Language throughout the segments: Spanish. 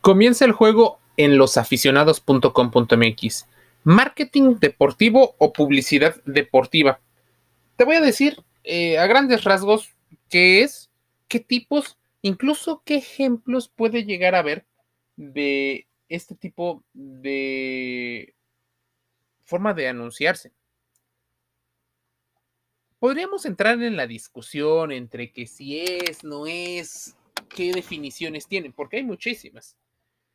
Comienza el juego en losaficionados.com.mx. Marketing deportivo o publicidad deportiva. Te voy a decir eh, a grandes rasgos qué es, qué tipos, incluso qué ejemplos puede llegar a ver de este tipo de forma de anunciarse. Podríamos entrar en la discusión entre que si es, no es, qué definiciones tienen, porque hay muchísimas.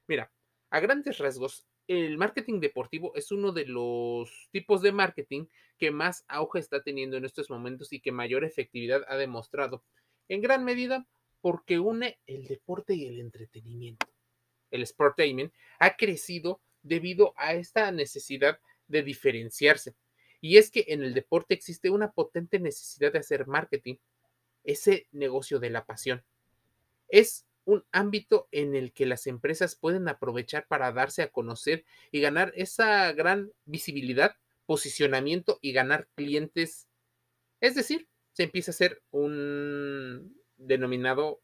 Mira, a grandes rasgos, el marketing deportivo es uno de los tipos de marketing que más auge está teniendo en estos momentos y que mayor efectividad ha demostrado, en gran medida porque une el deporte y el entretenimiento. El sportainment ha crecido debido a esta necesidad de diferenciarse. Y es que en el deporte existe una potente necesidad de hacer marketing, ese negocio de la pasión. Es un ámbito en el que las empresas pueden aprovechar para darse a conocer y ganar esa gran visibilidad, posicionamiento y ganar clientes. Es decir, se empieza a hacer un denominado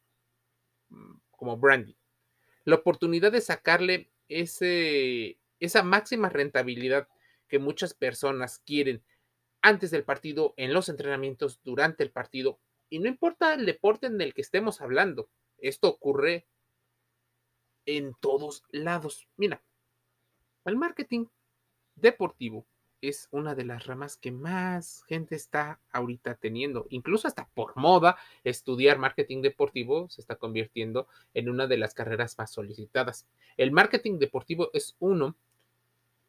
mm, como branding. La oportunidad de sacarle ese, esa máxima rentabilidad que muchas personas quieren antes del partido, en los entrenamientos, durante el partido, y no importa el deporte en el que estemos hablando esto ocurre en todos lados. Mira, el marketing deportivo es una de las ramas que más gente está ahorita teniendo. Incluso hasta por moda, estudiar marketing deportivo se está convirtiendo en una de las carreras más solicitadas. El marketing deportivo es uno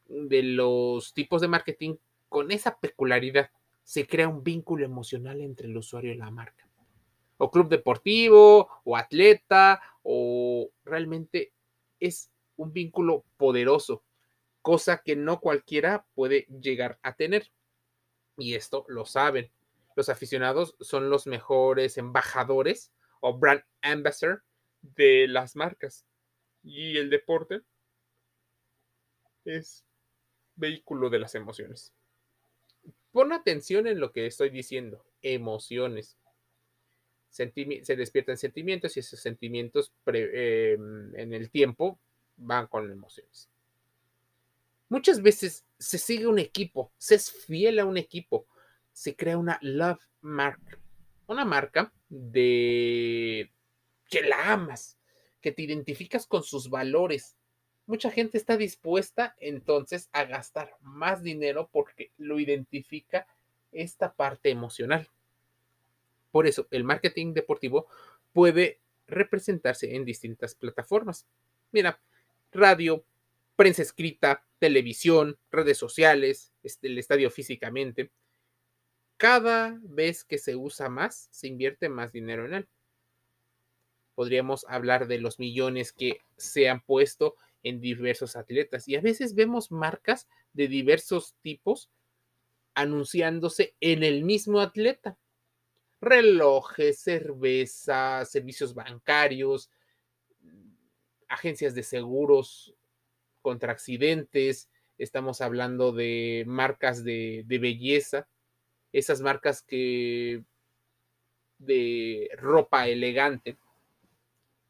de los tipos de marketing con esa peculiaridad. Se crea un vínculo emocional entre el usuario y la marca o club deportivo, o atleta, o realmente es un vínculo poderoso, cosa que no cualquiera puede llegar a tener. Y esto lo saben. Los aficionados son los mejores embajadores o brand ambassador de las marcas. Y el deporte es vehículo de las emociones. Pon atención en lo que estoy diciendo, emociones se despiertan sentimientos y esos sentimientos em, en el tiempo van con emociones. Muchas veces se sigue un equipo, se es fiel a un equipo, se crea una love mark, una marca de que la amas, que te identificas con sus valores. Mucha gente está dispuesta entonces a gastar más dinero porque lo identifica esta parte emocional. Por eso, el marketing deportivo puede representarse en distintas plataformas. Mira, radio, prensa escrita, televisión, redes sociales, este, el estadio físicamente. Cada vez que se usa más, se invierte más dinero en él. Podríamos hablar de los millones que se han puesto en diversos atletas y a veces vemos marcas de diversos tipos anunciándose en el mismo atleta relojes, cerveza, servicios bancarios, agencias de seguros contra accidentes, estamos hablando de marcas de, belleza, esas marcas que de ropa elegante,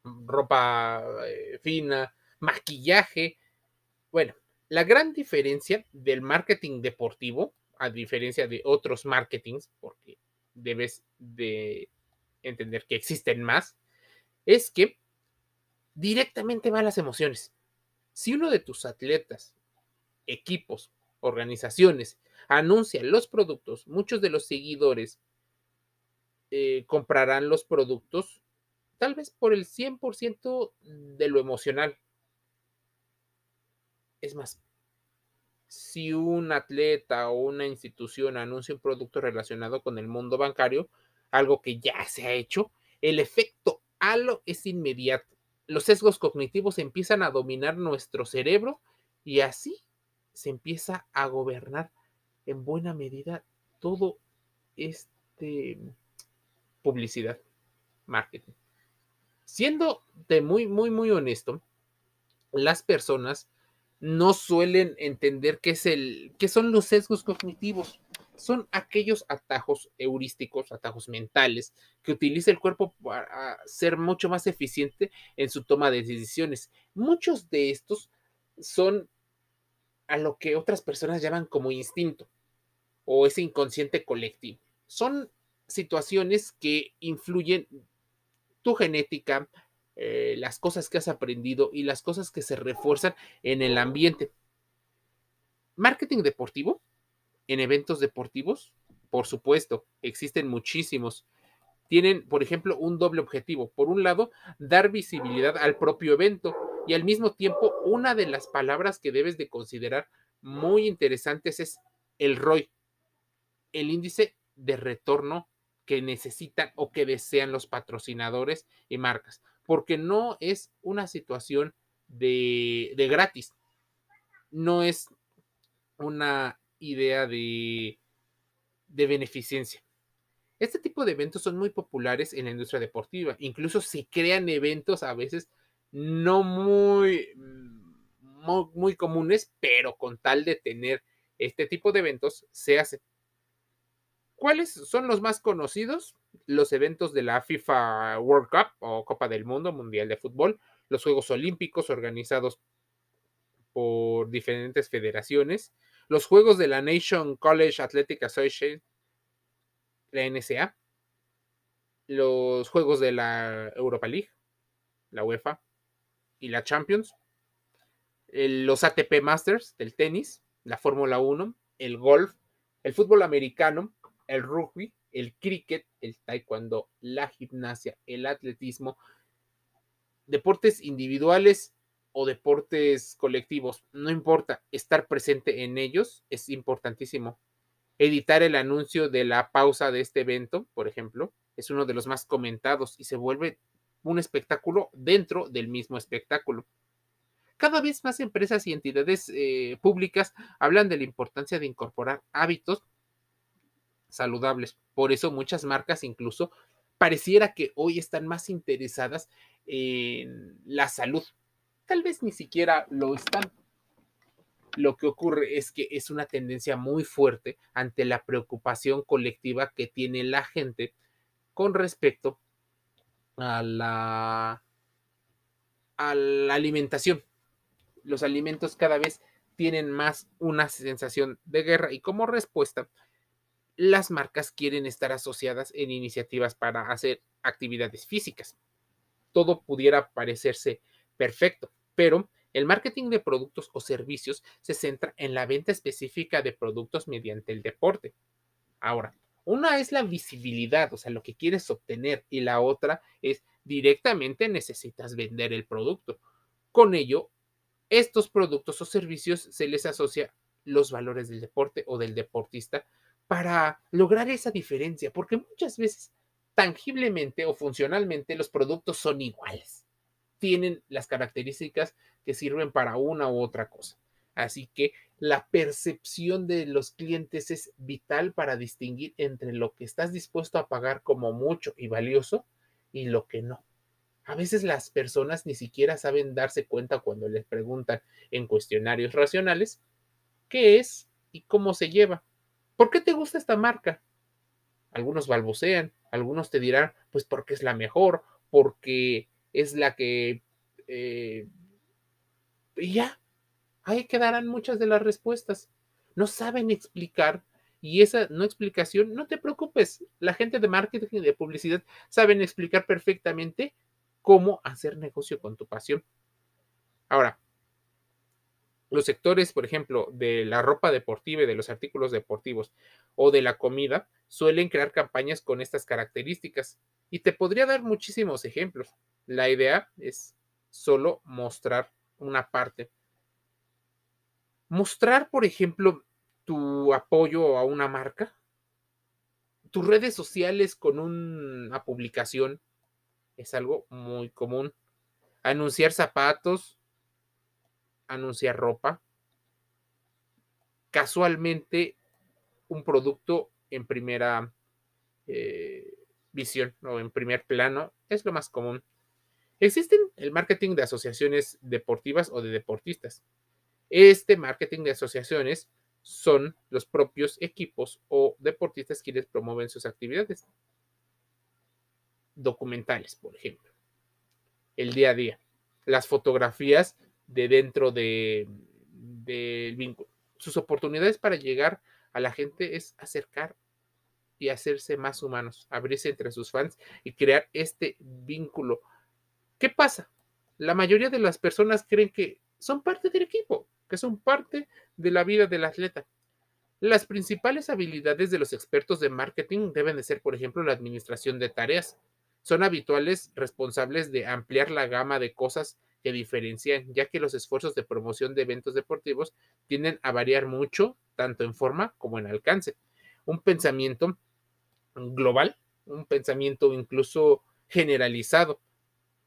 ropa eh, fina, maquillaje. Bueno, la gran diferencia del marketing deportivo, a diferencia de otros marketings, porque debes de entender que existen más, es que directamente van las emociones. Si uno de tus atletas, equipos, organizaciones anuncia los productos, muchos de los seguidores eh, comprarán los productos tal vez por el 100% de lo emocional. Es más, si un atleta o una institución anuncia un producto relacionado con el mundo bancario, algo que ya se ha hecho, el efecto halo es inmediato. Los sesgos cognitivos empiezan a dominar nuestro cerebro y así se empieza a gobernar en buena medida todo este publicidad, marketing. Siendo de muy, muy, muy honesto, las personas no suelen entender qué, es el, qué son los sesgos cognitivos. son aquellos atajos heurísticos, atajos mentales, que utiliza el cuerpo para ser mucho más eficiente en su toma de decisiones. Muchos de estos son a lo que otras personas llaman como instinto o ese inconsciente colectivo. Son situaciones que influyen tu genética, eh, las cosas que has aprendido y las cosas que se refuerzan en el ambiente. Marketing deportivo en eventos deportivos, por supuesto, existen muchísimos. Tienen, por ejemplo, un doble objetivo. Por un lado, dar visibilidad al propio evento y al mismo tiempo, una de las palabras que debes de considerar muy interesantes es el ROI, el índice de retorno que necesitan o que desean los patrocinadores y marcas, porque no es una situación de, de gratis, no es una idea de, de beneficencia. Este tipo de eventos son muy populares en la industria deportiva. Incluso se crean eventos a veces no muy, muy, muy, comunes, pero con tal de tener este tipo de eventos, se hace. ¿Cuáles son los más conocidos? Los eventos de la FIFA World Cup o Copa del Mundo, Mundial de Fútbol, los Juegos Olímpicos organizados por diferentes federaciones, los juegos de la Nation College Athletic Association, la NSA, los juegos de la Europa League, la UEFA y la Champions, los ATP Masters del tenis, la Fórmula 1, el golf, el fútbol americano, el rugby, el cricket, el taekwondo, la gimnasia, el atletismo, deportes individuales o deportes colectivos, no importa, estar presente en ellos es importantísimo. Editar el anuncio de la pausa de este evento, por ejemplo, es uno de los más comentados y se vuelve un espectáculo dentro del mismo espectáculo. Cada vez más empresas y entidades eh, públicas hablan de la importancia de incorporar hábitos saludables. Por eso muchas marcas incluso pareciera que hoy están más interesadas en la salud tal vez ni siquiera lo están. Lo que ocurre es que es una tendencia muy fuerte ante la preocupación colectiva que tiene la gente con respecto a la, alimentación. Los alimentos cada vez tienen más una sensación de guerra y como respuesta, las marcas quieren estar asociadas en iniciativas para hacer actividades físicas. Todo pudiera parecerse perfecto, pero el marketing de productos o servicios se centra en la venta específica de productos mediante el deporte. Ahora, una es la visibilidad, o sea, lo que quieres obtener, y la otra es directamente necesitas vender el producto. Con ello, estos productos o servicios se les asocia los valores del deporte o del deportista para lograr esa diferencia, porque muchas veces tangiblemente o funcionalmente los productos son iguales tienen las características que sirven para una u otra cosa. Así que la percepción de los clientes es vital para distinguir entre lo que estás dispuesto a pagar como mucho y valioso y lo que no. A veces las personas ni siquiera saben darse cuenta cuando les preguntan en cuestionarios racionales qué es y cómo se lleva. ¿Por qué te gusta esta marca? Algunos balbucean, algunos te dirán, pues porque es la mejor, porque es la que... Eh, y ya, ahí quedarán muchas de las respuestas. No saben explicar y esa no explicación, no te preocupes, la gente de marketing y de publicidad saben explicar perfectamente cómo hacer negocio con tu pasión. Ahora, los sectores, por ejemplo, de la ropa deportiva y de los artículos deportivos o de la comida suelen crear campañas con estas características. Y te podría dar muchísimos ejemplos. La idea es solo mostrar una parte. Mostrar, por ejemplo, tu apoyo a una marca, tus redes sociales con una publicación es algo muy común. Anunciar zapatos, anunciar ropa. Casualmente, un producto en primera eh, visión o en primer plano es lo más común. Existen el marketing de asociaciones deportivas o de deportistas. Este marketing de asociaciones son los propios equipos o deportistas quienes promueven sus actividades. Documentales, por ejemplo. El día a día. Las fotografías de dentro del de, vínculo. Sus oportunidades para llegar a la gente es acercar y hacerse más humanos, abrirse entre sus fans y crear este vínculo. ¿Qué pasa? La mayoría de las personas creen que son parte del equipo, que son parte de la vida del atleta. Las principales habilidades de los expertos de marketing deben de ser, por ejemplo, la administración de tareas. Son habituales responsables de ampliar la gama de cosas que diferencian, ya que los esfuerzos de promoción de eventos deportivos tienden a variar mucho, tanto en forma como en alcance. Un pensamiento global, un pensamiento incluso generalizado,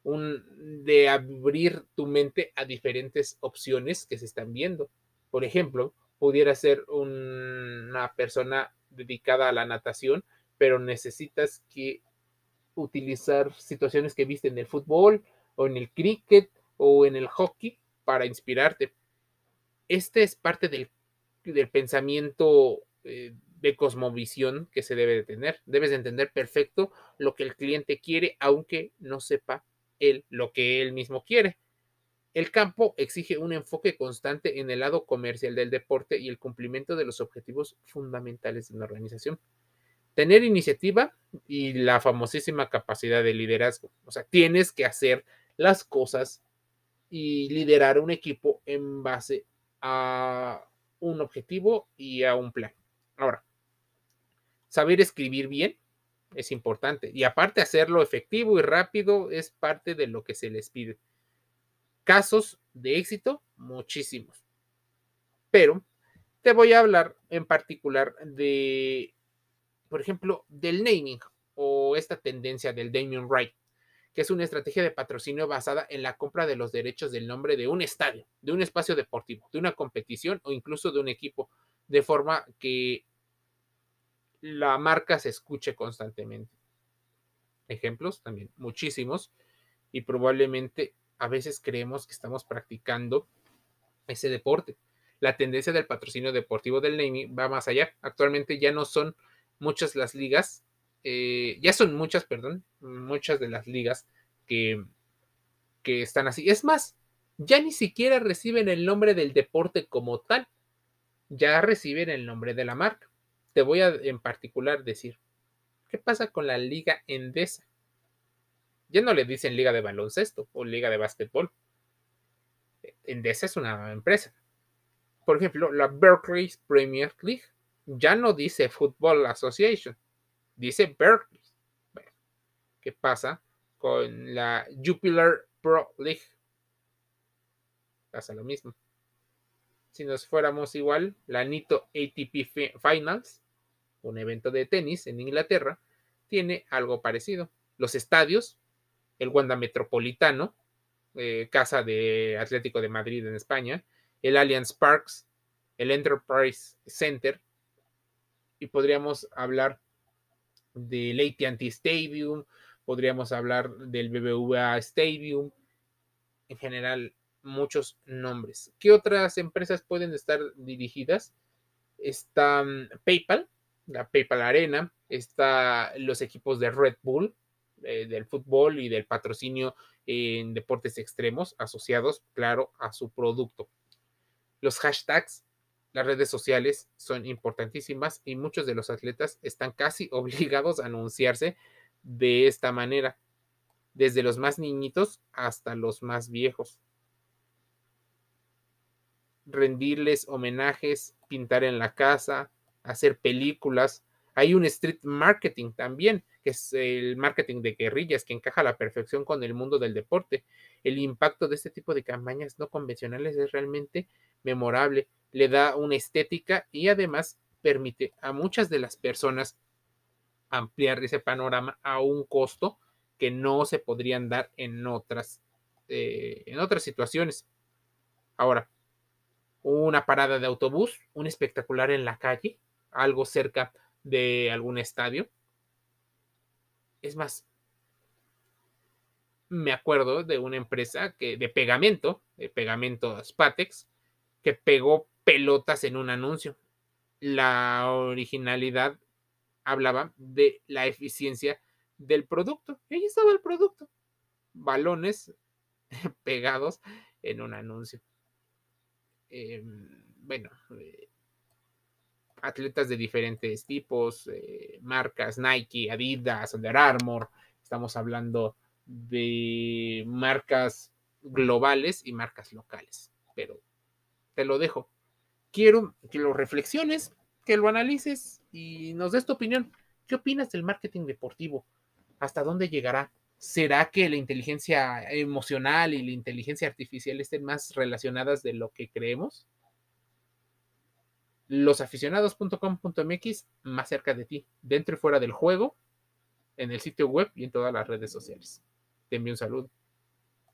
un, de abrir tu mente a diferentes opciones que se están viendo. Por ejemplo, pudiera ser una persona dedicada a la natación, pero necesitas que utilizar situaciones que viste en el fútbol o en el cricket o en el hockey para inspirarte. Este es parte del, pensamiento eh, de cosmovisión que se debe de tener. Debes de entender perfecto lo que el cliente quiere, aunque no sepa él lo que él mismo quiere. El campo exige un enfoque constante en el lado comercial del deporte y el cumplimiento de los objetivos fundamentales de una organización. Tener iniciativa y la famosísima capacidad de liderazgo. O sea, tienes que hacer las cosas y liderar un equipo en base a un objetivo y a un plan. Ahora, saber escribir bien es importante y aparte hacerlo efectivo y rápido es parte de lo que se les pide. Casos de éxito, muchísimos. Pero te voy a hablar en particular de, por ejemplo, del naming o esta tendencia del naming right, que es una estrategia de patrocinio basada en la compra de los derechos del nombre de un estadio, de un espacio deportivo, de una competición o incluso de un equipo, de forma que la marca se escuche constantemente. Ejemplos también, muchísimos, y probablemente a veces creemos que estamos practicando ese deporte. La tendencia del patrocinio deportivo del naming va más allá. Actualmente ya no son muchas las ligas, eh, ya son muchas, perdón, muchas de las ligas que, que están así. Es más, ya ni siquiera reciben el nombre del deporte como tal, ya reciben el nombre de la marca. Te voy a en particular decir, ¿qué pasa con la liga Endesa? Ya no le dicen liga de baloncesto o liga de básquetbol. Endesa es una empresa. Por ejemplo, la Berkeley Premier League ya no dice Football Association, dice Berkeley. ¿Qué pasa con la Jupiler Pro League? Pasa lo mismo. Si nos fuéramos igual, la Nito ATP Finals, un evento de tenis en Inglaterra, tiene algo parecido. Los estadios el Wanda Metropolitano, eh, casa de Atlético de Madrid en España, el Allianz Parks, el Enterprise Center, y podríamos hablar del AT&T Stadium, podríamos hablar del BBVA Stadium, en general muchos nombres. ¿Qué otras empresas pueden estar dirigidas? Está mm, PayPal, la PayPal Arena, está los equipos de Red Bull, eh, del fútbol y del patrocinio en deportes extremos asociados, claro, a su producto. Los hashtags, las redes sociales son importantísimas y muchos de los atletas están casi obligados a anunciarse de esta manera, desde los más niñitos hasta los más viejos. Rendirles homenajes, pintar en la casa, hacer películas. Hay un street marketing también que es el marketing de guerrillas, que encaja a la perfección con el mundo del deporte. El impacto de este tipo de campañas no convencionales es realmente memorable, le da una estética y además permite a muchas de las personas ampliar ese panorama a un costo que no se podrían dar en otras, eh, en otras situaciones. Ahora, una parada de autobús, un espectacular en la calle, algo cerca de algún estadio, es más, me acuerdo de una empresa que, de pegamento, de pegamento Spatex, que pegó pelotas en un anuncio. la originalidad hablaba de la eficiencia del producto. Y ahí estaba el producto. Balones pegados en un anuncio. Em, bueno, eh, atletas de diferentes tipos, eh, marcas, Nike, Adidas, Under Armour, estamos hablando de marcas globales y marcas locales, pero te lo dejo. Quiero que lo reflexiones, que lo analices y nos des tu opinión. ¿Qué opinas del marketing deportivo? ¿Hasta dónde llegará? ¿Será que la inteligencia emocional y la inteligencia artificial estén más relacionadas de lo que creemos? Losaficionados.com.mx, más cerca de ti, dentro y fuera del juego, en el sitio web y en todas las redes sociales. Te envío un saludo.